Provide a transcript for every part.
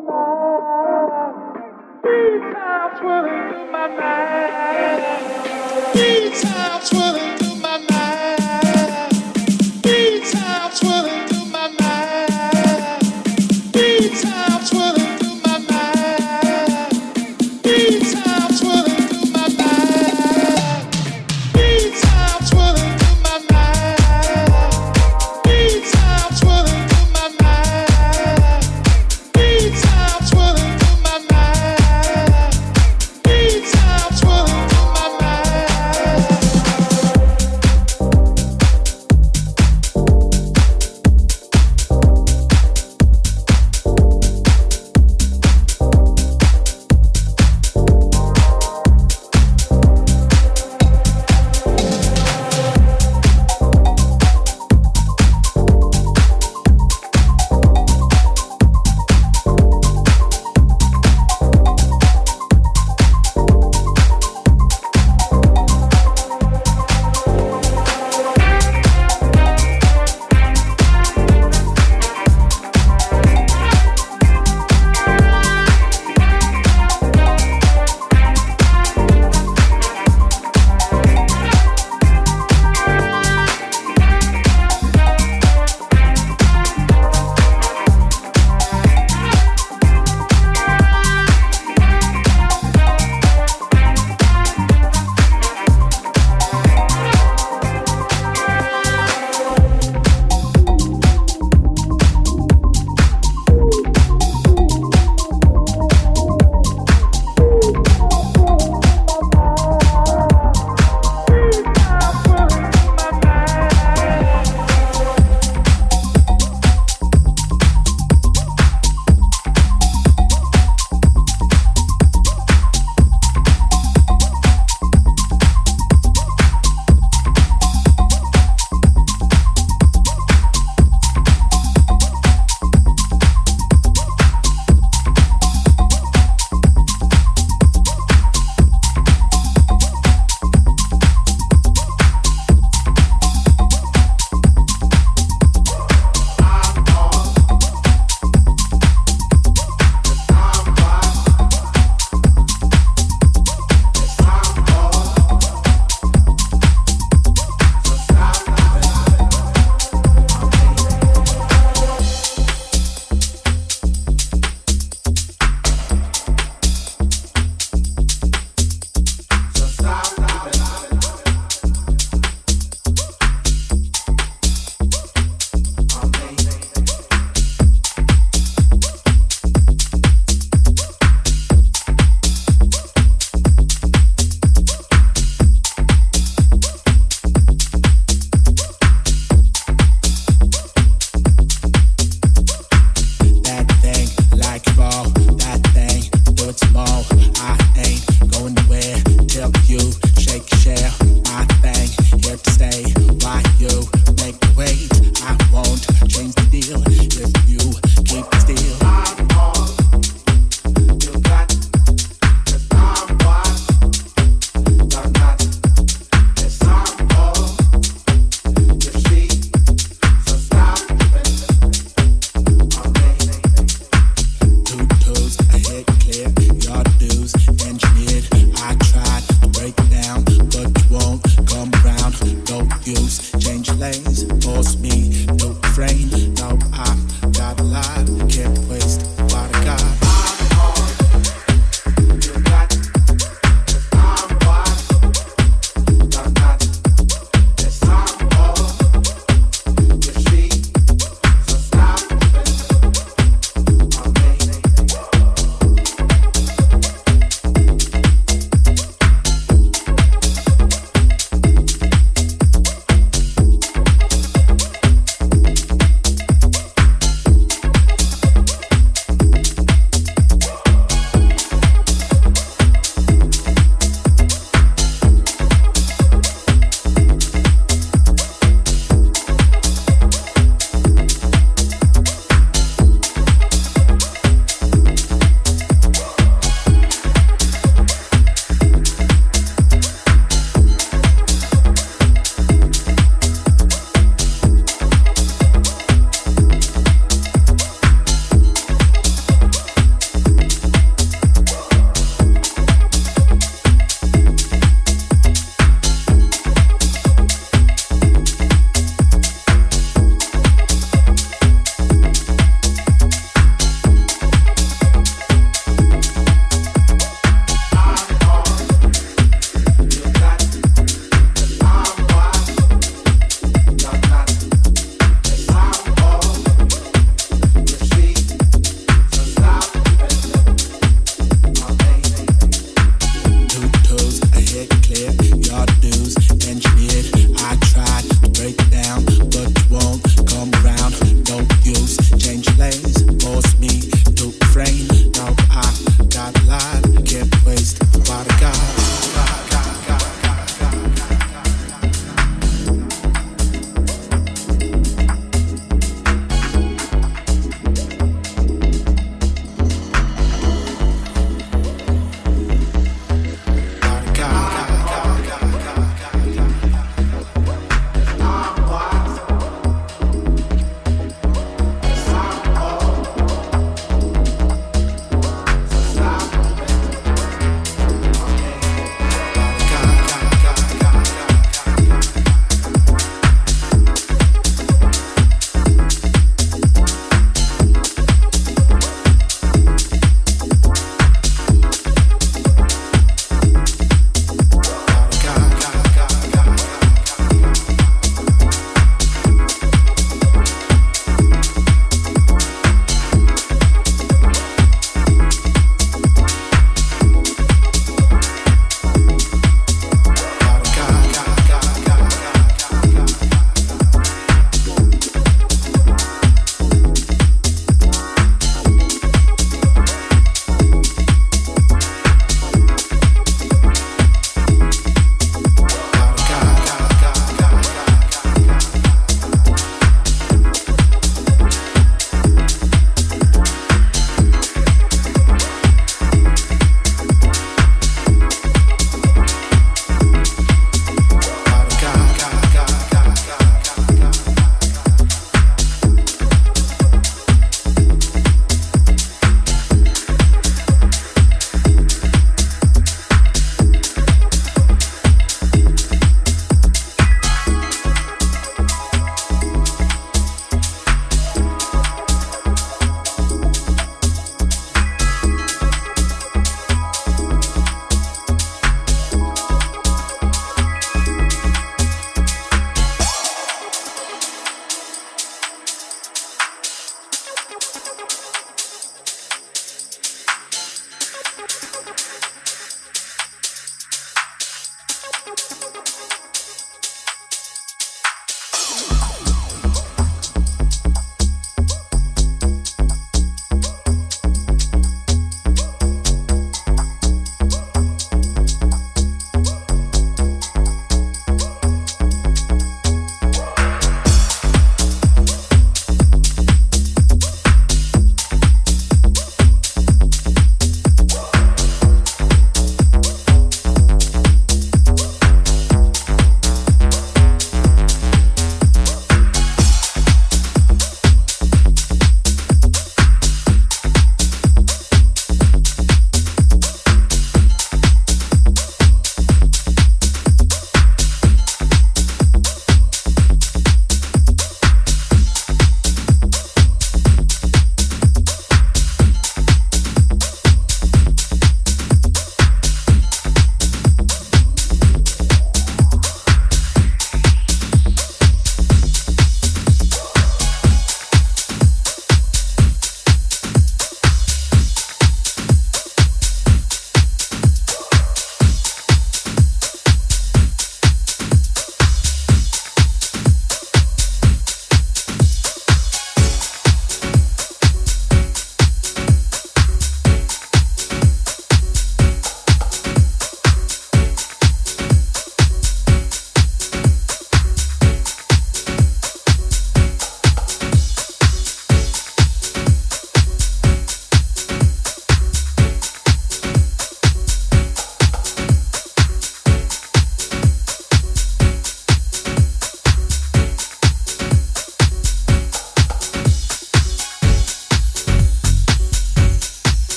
Three times will it do my mind. Three times will it.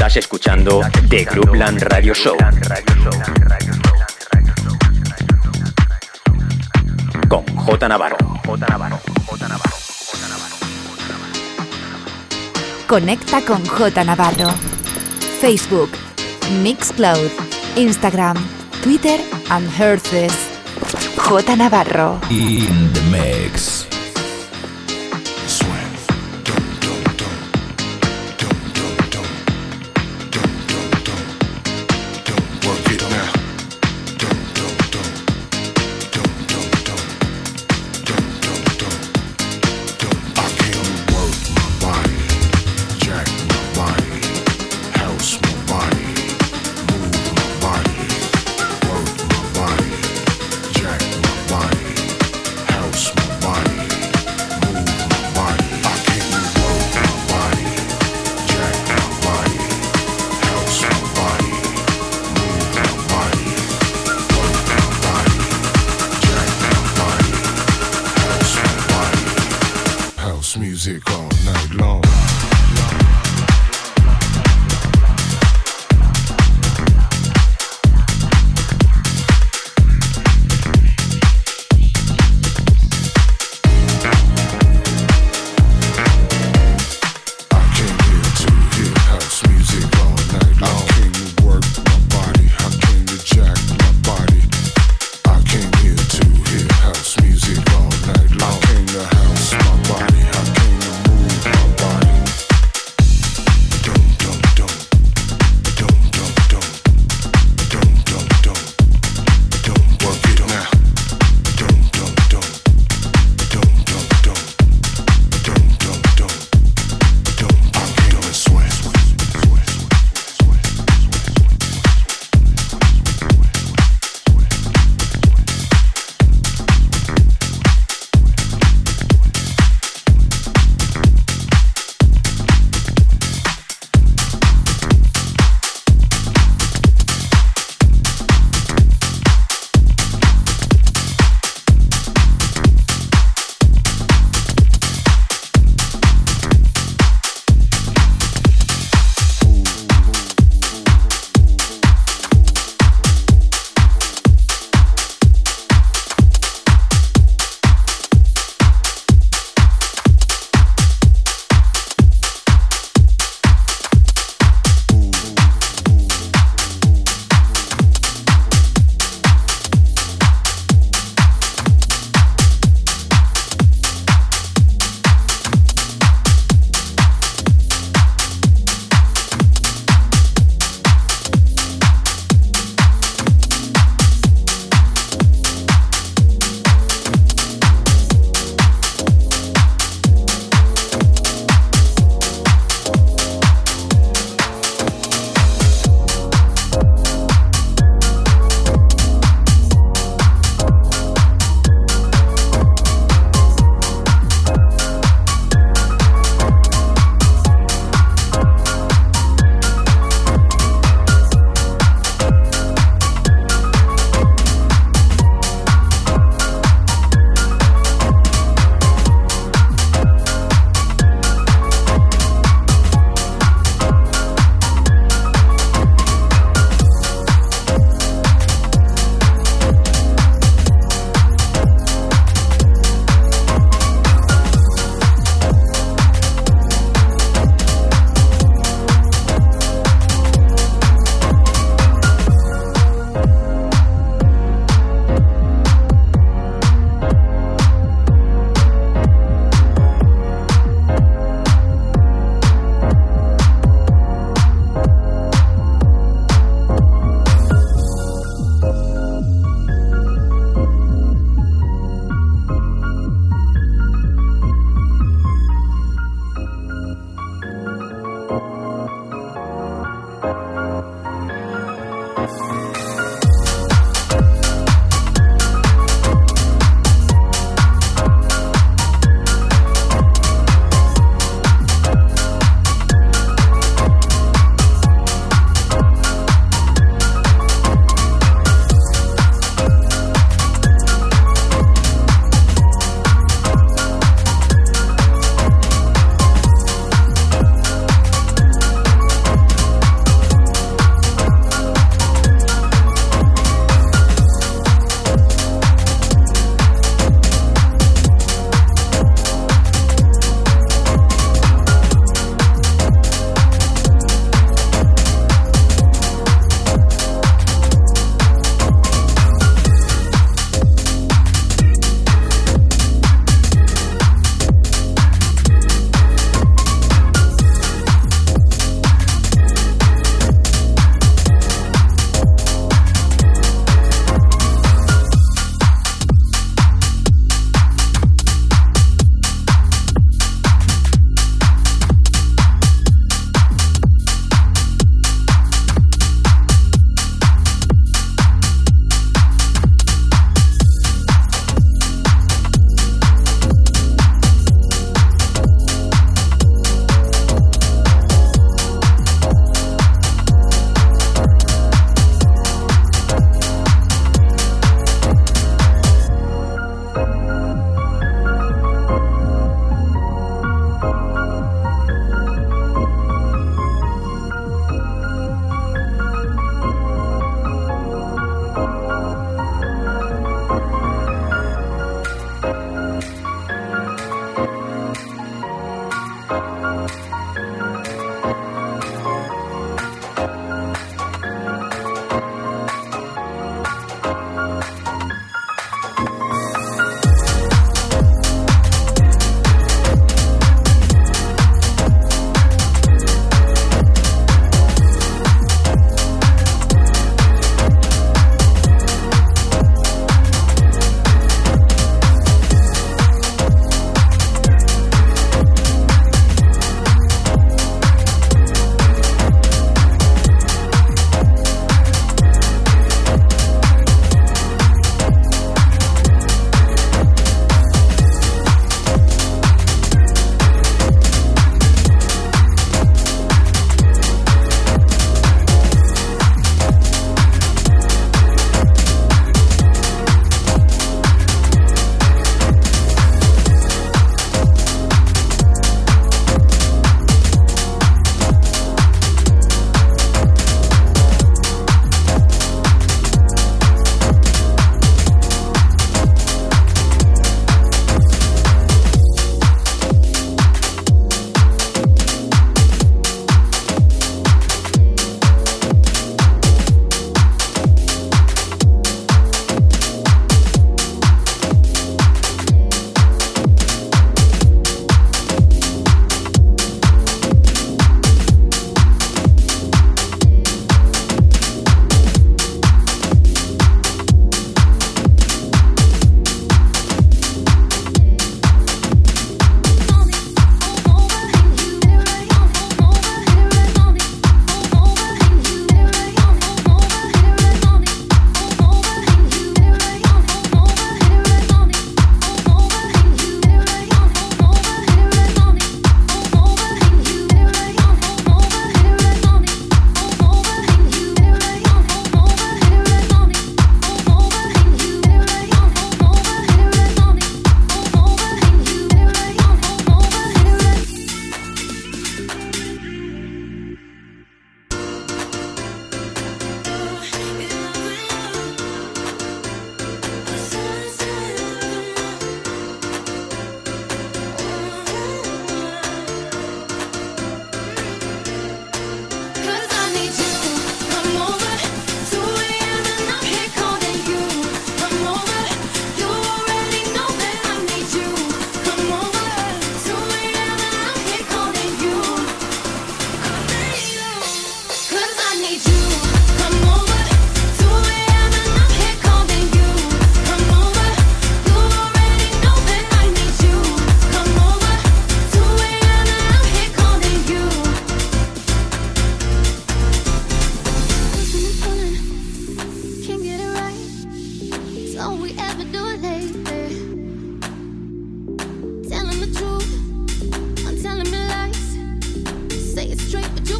The Groupland Radio Show. Con J Navarro. J Navarro. J Navarro. Conecta con J Navarro. Facebook, Mixcloud, Instagram, Twitter and Herces. J Navarro. In the mix.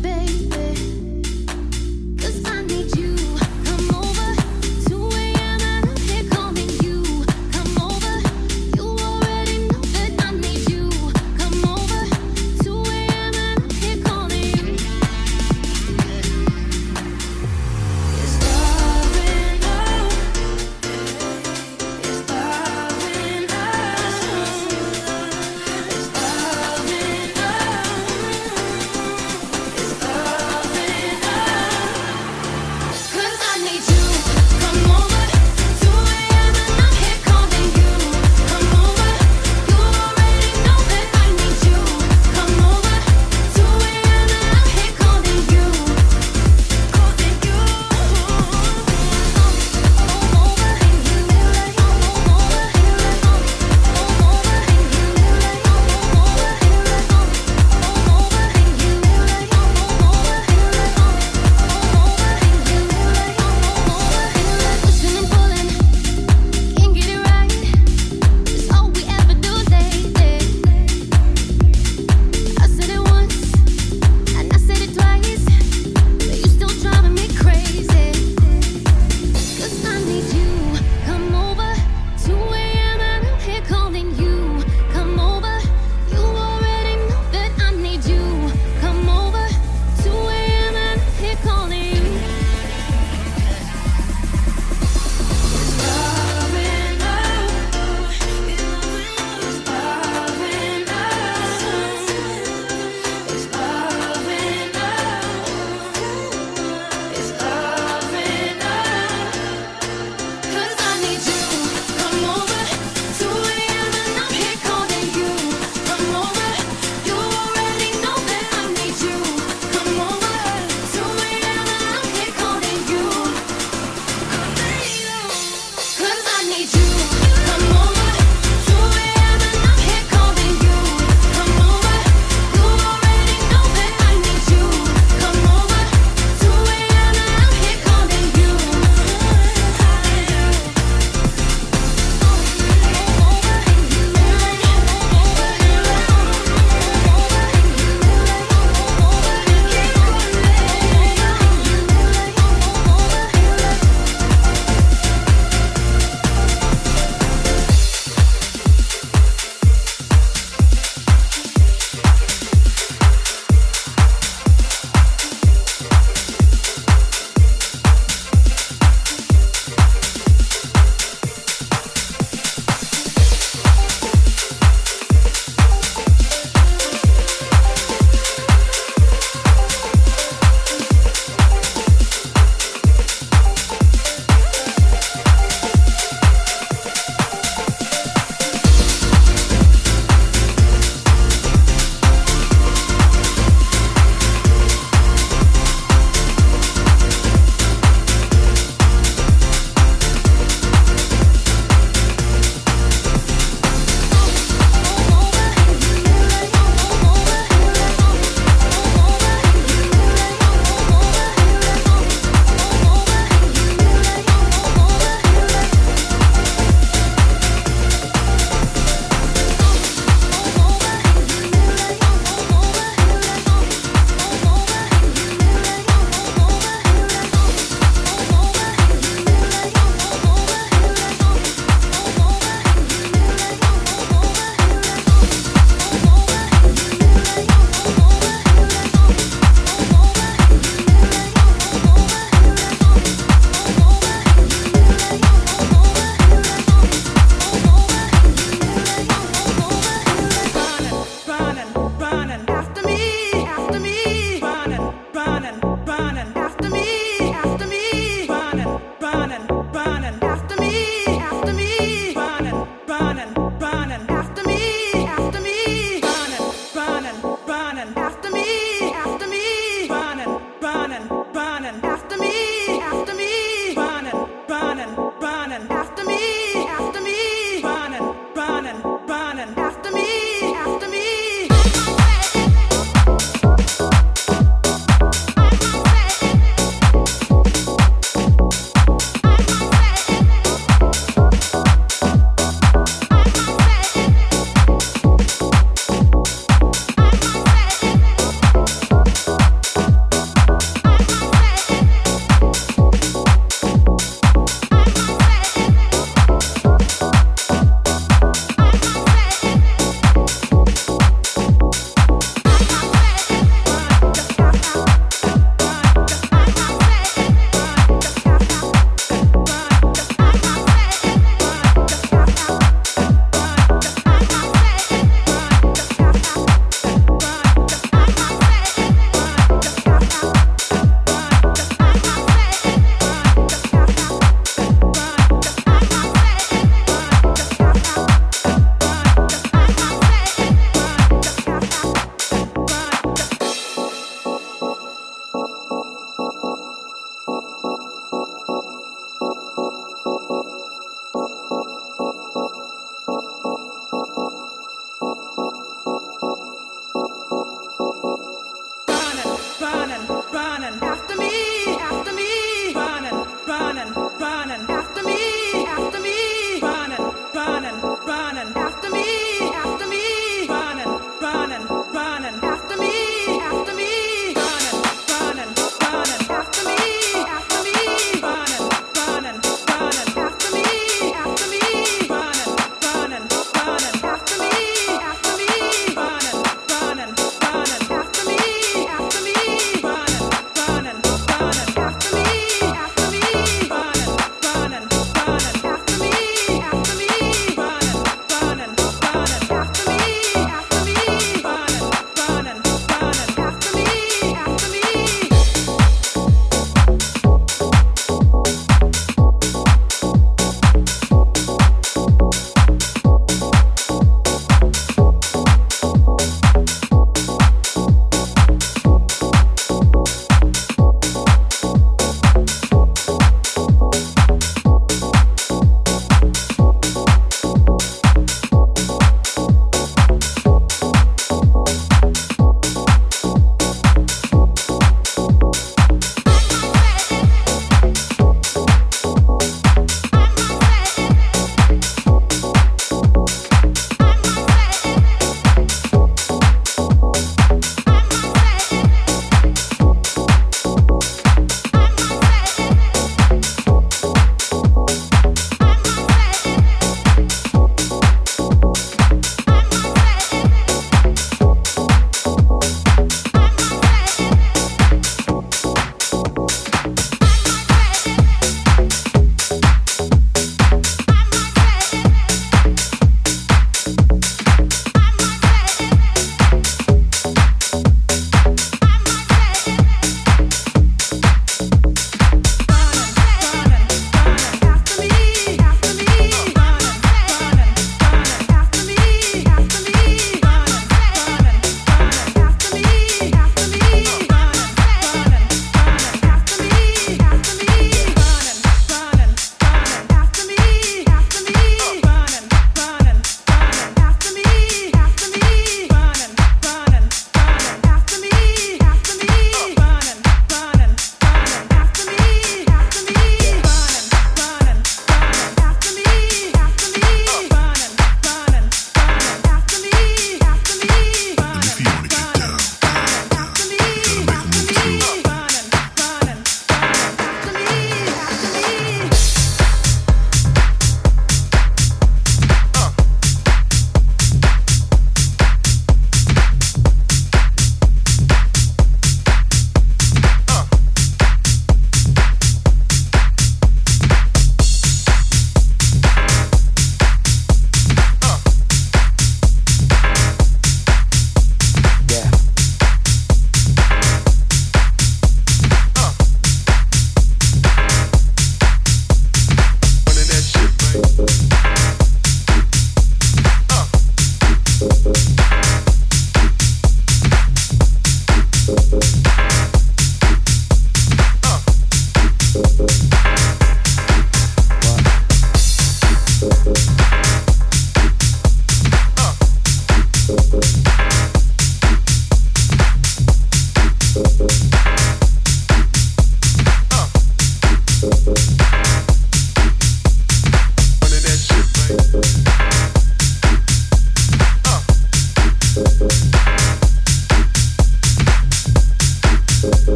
babe.